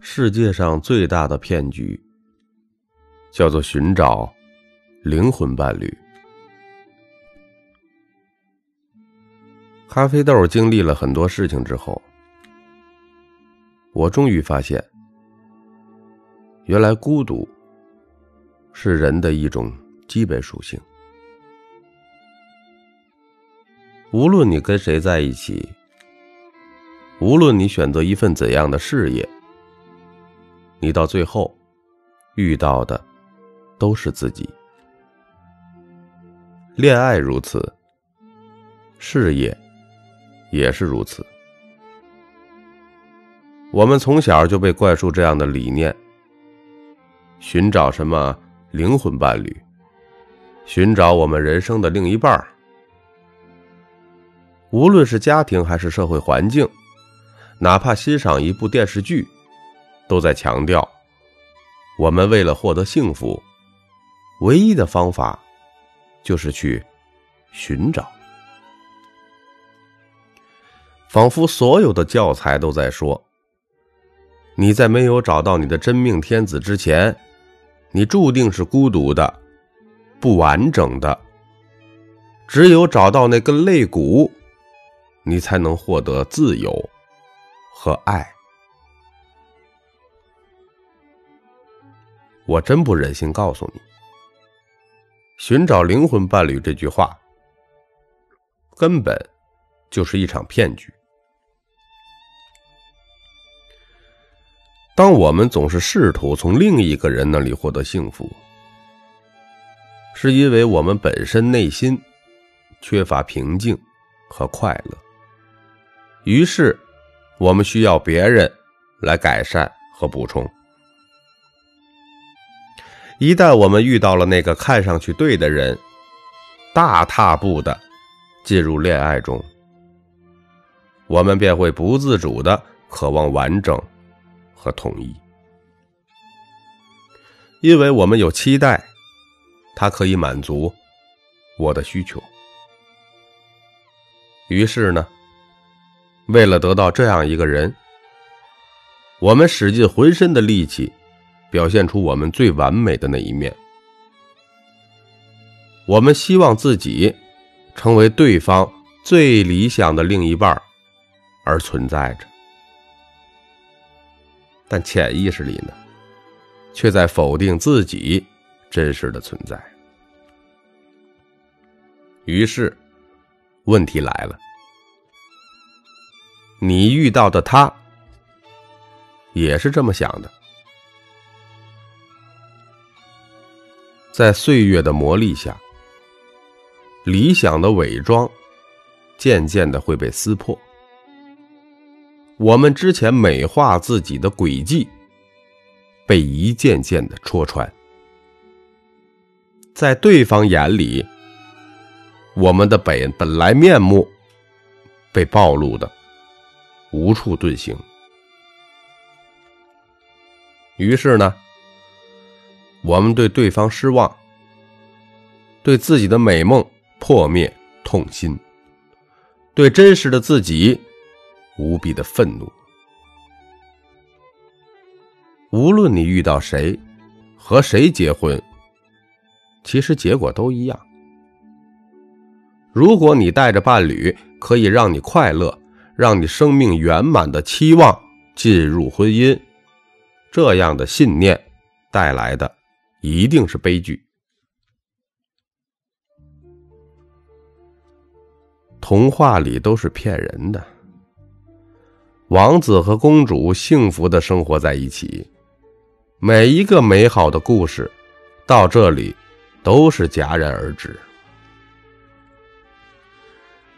世界上最大的骗局，叫做寻找灵魂伴侣。咖啡豆经历了很多事情之后，我终于发现，原来孤独是人的一种基本属性。无论你跟谁在一起，无论你选择一份怎样的事业，你到最后遇到的都是自己。恋爱如此，事业也是如此。我们从小就被灌输这样的理念：寻找什么灵魂伴侣，寻找我们人生的另一半儿。无论是家庭还是社会环境，哪怕欣赏一部电视剧，都在强调：我们为了获得幸福，唯一的方法就是去寻找。仿佛所有的教材都在说：你在没有找到你的真命天子之前，你注定是孤独的、不完整的。只有找到那根肋骨。你才能获得自由和爱。我真不忍心告诉你，寻找灵魂伴侣这句话，根本就是一场骗局。当我们总是试图从另一个人那里获得幸福，是因为我们本身内心缺乏平静和快乐。于是，我们需要别人来改善和补充。一旦我们遇到了那个看上去对的人，大踏步的进入恋爱中，我们便会不自主的渴望完整和统一，因为我们有期待，他可以满足我的需求。于是呢？为了得到这样一个人，我们使尽浑身的力气，表现出我们最完美的那一面。我们希望自己成为对方最理想的另一半而存在着，但潜意识里呢，却在否定自己真实的存在。于是，问题来了。你遇到的他，也是这么想的。在岁月的磨砺下，理想的伪装渐渐的会被撕破。我们之前美化自己的轨迹，被一件件的戳穿。在对方眼里，我们的本本来面目被暴露的。无处遁形，于是呢，我们对对方失望，对自己的美梦破灭痛心，对真实的自己无比的愤怒。无论你遇到谁，和谁结婚，其实结果都一样。如果你带着伴侣可以让你快乐。让你生命圆满的期望进入婚姻，这样的信念带来的一定是悲剧。童话里都是骗人的，王子和公主幸福的生活在一起，每一个美好的故事到这里都是戛然而止。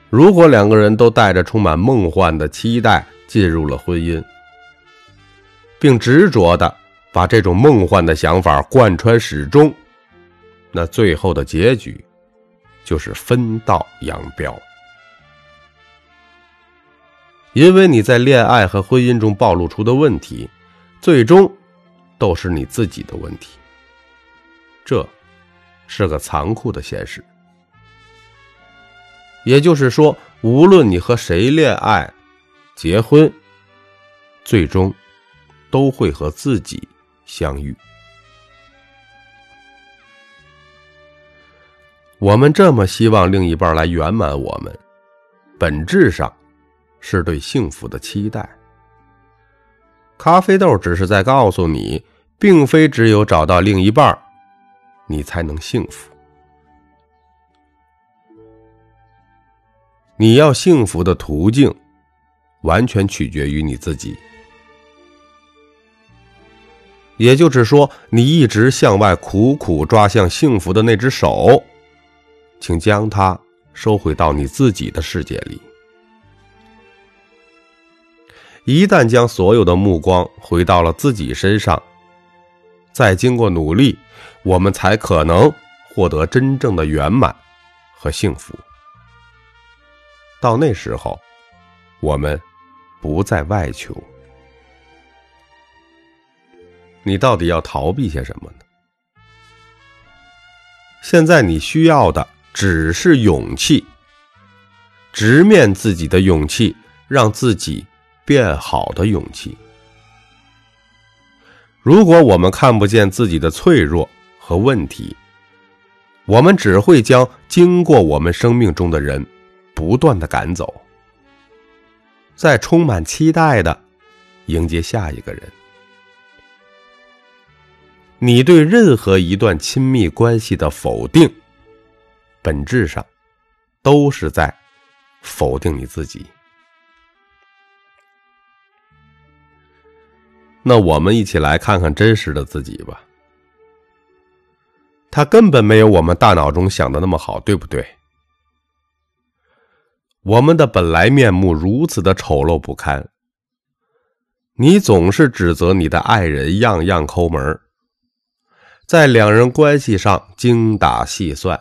如果两个人都带着充满梦幻的期待进入了婚姻，并执着的把这种梦幻的想法贯穿始终，那最后的结局就是分道扬镳。因为你在恋爱和婚姻中暴露出的问题，最终都是你自己的问题。这是个残酷的现实。也就是说，无论你和谁恋爱、结婚，最终都会和自己相遇。我们这么希望另一半来圆满我们，本质上是对幸福的期待。咖啡豆只是在告诉你，并非只有找到另一半，你才能幸福。你要幸福的途径，完全取决于你自己。也就是说，你一直向外苦苦抓向幸福的那只手。请将它收回到你自己的世界里。一旦将所有的目光回到了自己身上，再经过努力，我们才可能获得真正的圆满和幸福。到那时候，我们不再外求。你到底要逃避些什么呢？现在你需要的。只是勇气，直面自己的勇气，让自己变好的勇气。如果我们看不见自己的脆弱和问题，我们只会将经过我们生命中的人不断的赶走，在充满期待的迎接下一个人。你对任何一段亲密关系的否定。本质上，都是在否定你自己。那我们一起来看看真实的自己吧。他根本没有我们大脑中想的那么好，对不对？我们的本来面目如此的丑陋不堪。你总是指责你的爱人样样抠门，在两人关系上精打细算。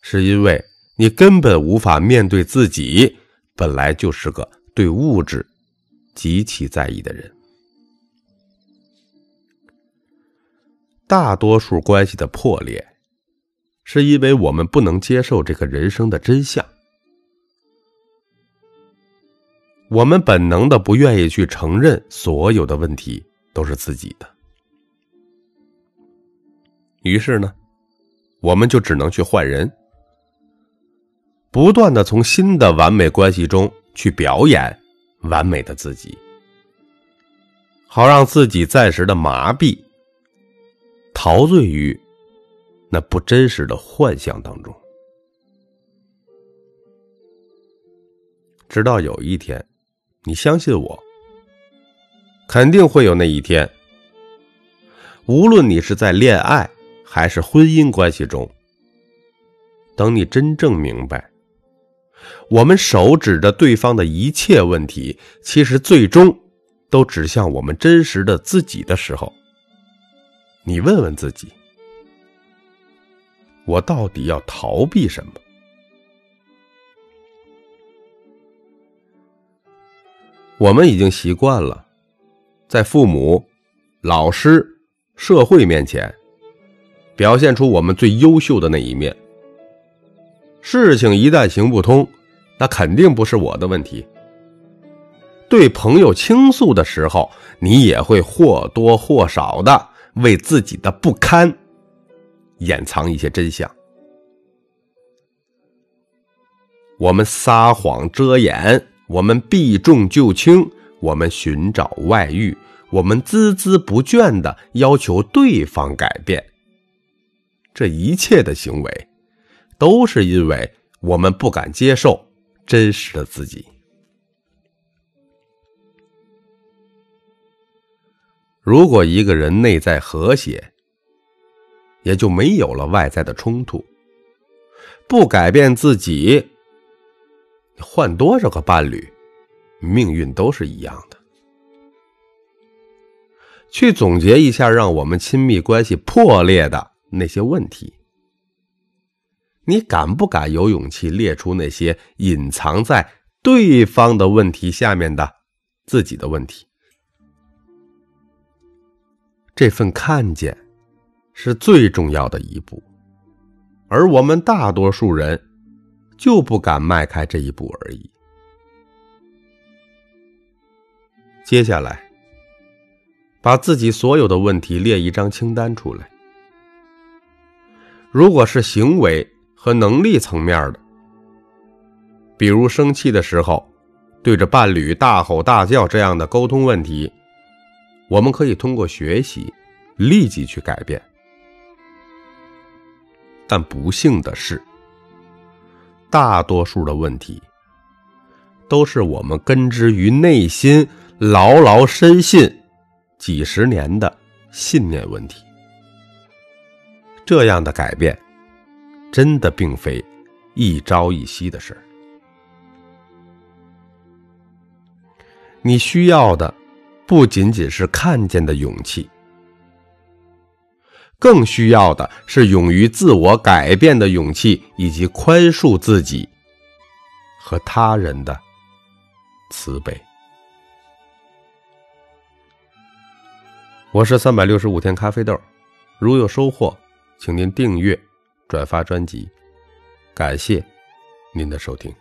是因为你根本无法面对自己，本来就是个对物质极其在意的人。大多数关系的破裂，是因为我们不能接受这个人生的真相。我们本能的不愿意去承认所有的问题都是自己的，于是呢，我们就只能去换人。不断的从新的完美关系中去表演完美的自己，好让自己暂时的麻痹，陶醉于那不真实的幻象当中，直到有一天，你相信我，肯定会有那一天。无论你是在恋爱还是婚姻关系中，等你真正明白。我们手指着对方的一切问题，其实最终都指向我们真实的自己的时候，你问问自己：我到底要逃避什么？我们已经习惯了在父母、老师、社会面前表现出我们最优秀的那一面。事情一旦行不通，那肯定不是我的问题。对朋友倾诉的时候，你也会或多或少的为自己的不堪掩藏一些真相。我们撒谎遮掩，我们避重就轻，我们寻找外遇，我们孜孜不倦的要求对方改变。这一切的行为，都是因为我们不敢接受。真实的自己。如果一个人内在和谐，也就没有了外在的冲突。不改变自己，换多少个伴侣，命运都是一样的。去总结一下，让我们亲密关系破裂的那些问题。你敢不敢有勇气列出那些隐藏在对方的问题下面的自己的问题？这份看见是最重要的一步，而我们大多数人就不敢迈开这一步而已。接下来，把自己所有的问题列一张清单出来。如果是行为和能力层面的，比如生气的时候对着伴侣大吼大叫这样的沟通问题，我们可以通过学习立即去改变。但不幸的是，大多数的问题都是我们根植于内心、牢牢深信几十年的信念问题。这样的改变，真的并非一朝一夕的事儿。你需要的，不仅仅是看见的勇气，更需要的是勇于自我改变的勇气，以及宽恕自己和他人的慈悲。我是三百六十五天咖啡豆，如有收获。请您订阅、转发专辑，感谢您的收听。